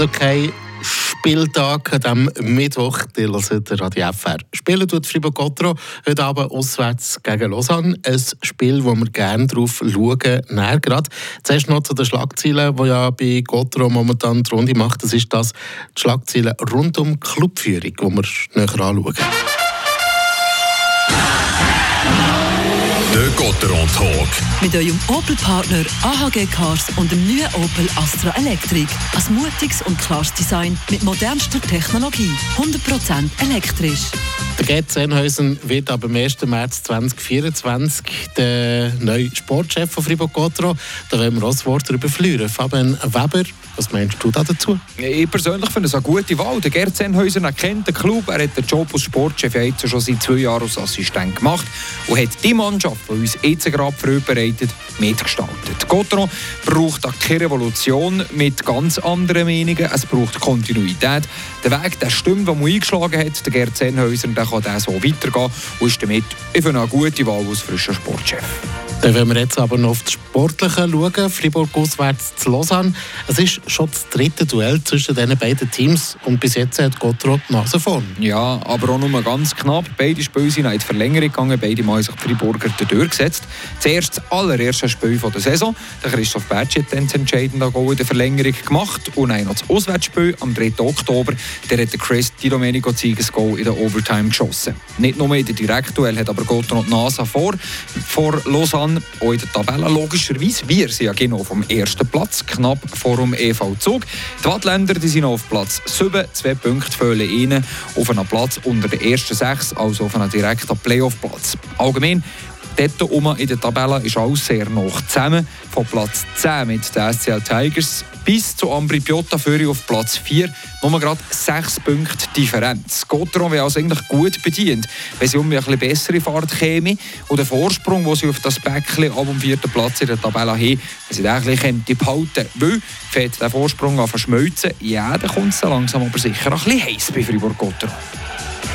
okay. Spieltag am Mittwoch. Die hören der Radio FR. Spielen tut Fribourg Gotro heute Abend auswärts gegen Lausanne. Ein Spiel, wo wir gerne drauf schauen, näher gerade. Zuerst noch zu den Schlagzeilen, die ja bei Gotro momentan die Runde macht. Das ist das die Schlagzeilen rund um Clubführung, die wir näher anschauen. Der Gotteron Talk. Mit eurem Opel-Partner AHG Cars und dem neuen Opel Astra Electric. Ein mutiges und klares Design mit modernster Technologie. 100% elektrisch. Der Gerd Sennhausen wird ab dem 1. März 2024 der neue Sportchef von Fribourg Gotro. Da wollen wir auch das Wort darüber verlieren. Fabian Weber, was meinst du da dazu? Ich persönlich finde es eine gute Wahl. Der Gerd Sennhausen kennt den Club. Er hat den Job als Sportchef jetzt schon seit zwei Jahren als Assistent gemacht und hat die Mannschaft, die uns jetzt gerade vorbereitet, mitgestaltet. Gotro braucht auch keine Revolution mit ganz anderen Meinungen. Es braucht Kontinuität. Der Weg, der stimmt, den man eingeschlagen hat, der Gerd Sennhausen, der kann der so weitergehen und ist damit eine gute Wahl als frischer Sportchef. Dann wollen wir jetzt aber noch auf das Sportliche schauen. Fribourg auswärts zu Lausanne. Es ist schon das dritte Duell zwischen diesen beiden Teams und bis jetzt hat Gottrop die Nase vorn. Ja, aber auch nur ganz knapp. Beide Spiele sind in die Verlängerung gegangen. Beide Mal haben sich die Friburger durchgesetzt. Zuerst das allererste Spiel der Saison. Der Christoph Bertsch hat dann das entscheidende Goal in der Verlängerung gemacht. Und noch das Auswärtsspiel am 3. Oktober. Der hat Chris Di Domenico Zieges Goal in der Overtime geschossen. Nicht nur in der Direktduell hat aber Gottrop die Nase vor, vor Lausanne Lausanne auch in der Tabelle. Logischerweise, wir sind ja genau vom ersten Platz, knapp vor dem EV Zug. Die Wattländer die sind auf Platz 7, zwei Punkte fehlen ihnen auf einen Platz unter den ersten sechs, also auf einen direkten Playoff-Platz. Allgemein Dort oben in der Tabelle ist alles sehr noch zusammen. Von Platz 10 mit den SCL Tigers bis zu Ambri Piotta führe auf Platz 4 nur gerade 6 Punkte Differenz. Gotteron wäre also eigentlich gut bedient, wenn sie um ein bisschen bessere Fahrt käme und den Vorsprung, den sie auf das Päckchen ab dem vierten Platz in der Tabelle haben, wenn sie den ein bisschen behalten weil fällt der Vorsprung an verschmelzen, ja, dann kommt es langsam aber sicher ein bisschen heiß bei Fribourg-Gotteron.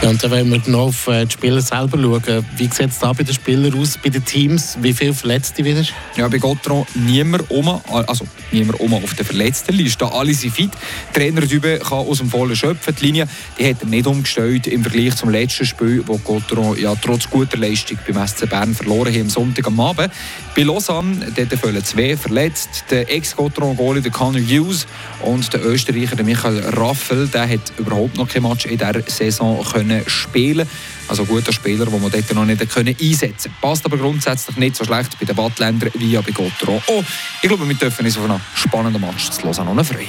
Ja, und dann wollen wir noch auf äh, die Spieler selber schauen. Wie sieht es da bei den Spielern aus, bei den Teams? Wie viele Verletzte wieder? Ja, bei Gotron niemand um, also niemand um auf der Verletztenliste. Alle sind fit. Der Trainer Dübe kann aus dem Vollen schöpfen. Die Linie die hat er nicht umgestellt im Vergleich zum letzten Spiel, wo Gotron ja trotz guter Leistung beim SC Bern verloren hat am Sonntag am Abend. Bei Lausanne dort fehlen zwei verletzt. Der Ex-Gotron-Goalie Conor Hughes und der Österreicher der Michael Raffel, der hat überhaupt noch kein Match in dieser Saison können können spielen Also guter Spieler, den man dort noch nicht können einsetzen konnte. Passt aber grundsätzlich nicht so schlecht bei den Wattländern wie bei Gotteron. Oh, ich glaube, wir dürfen uns auf einen spannenden Match zu Lausanne freuen.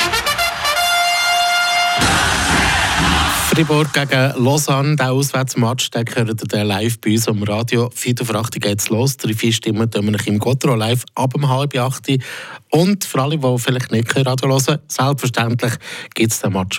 Fribourg gegen Lausanne, der Auswärtsmatch, den gehört ihr live bei uns am Radio. 4 auf 8 geht's los. Drei, vier Stimmen tun wir im Gotro live ab um halb acht. Und für alle, die vielleicht nicht Radio hören selbstverständlich gibt es den Match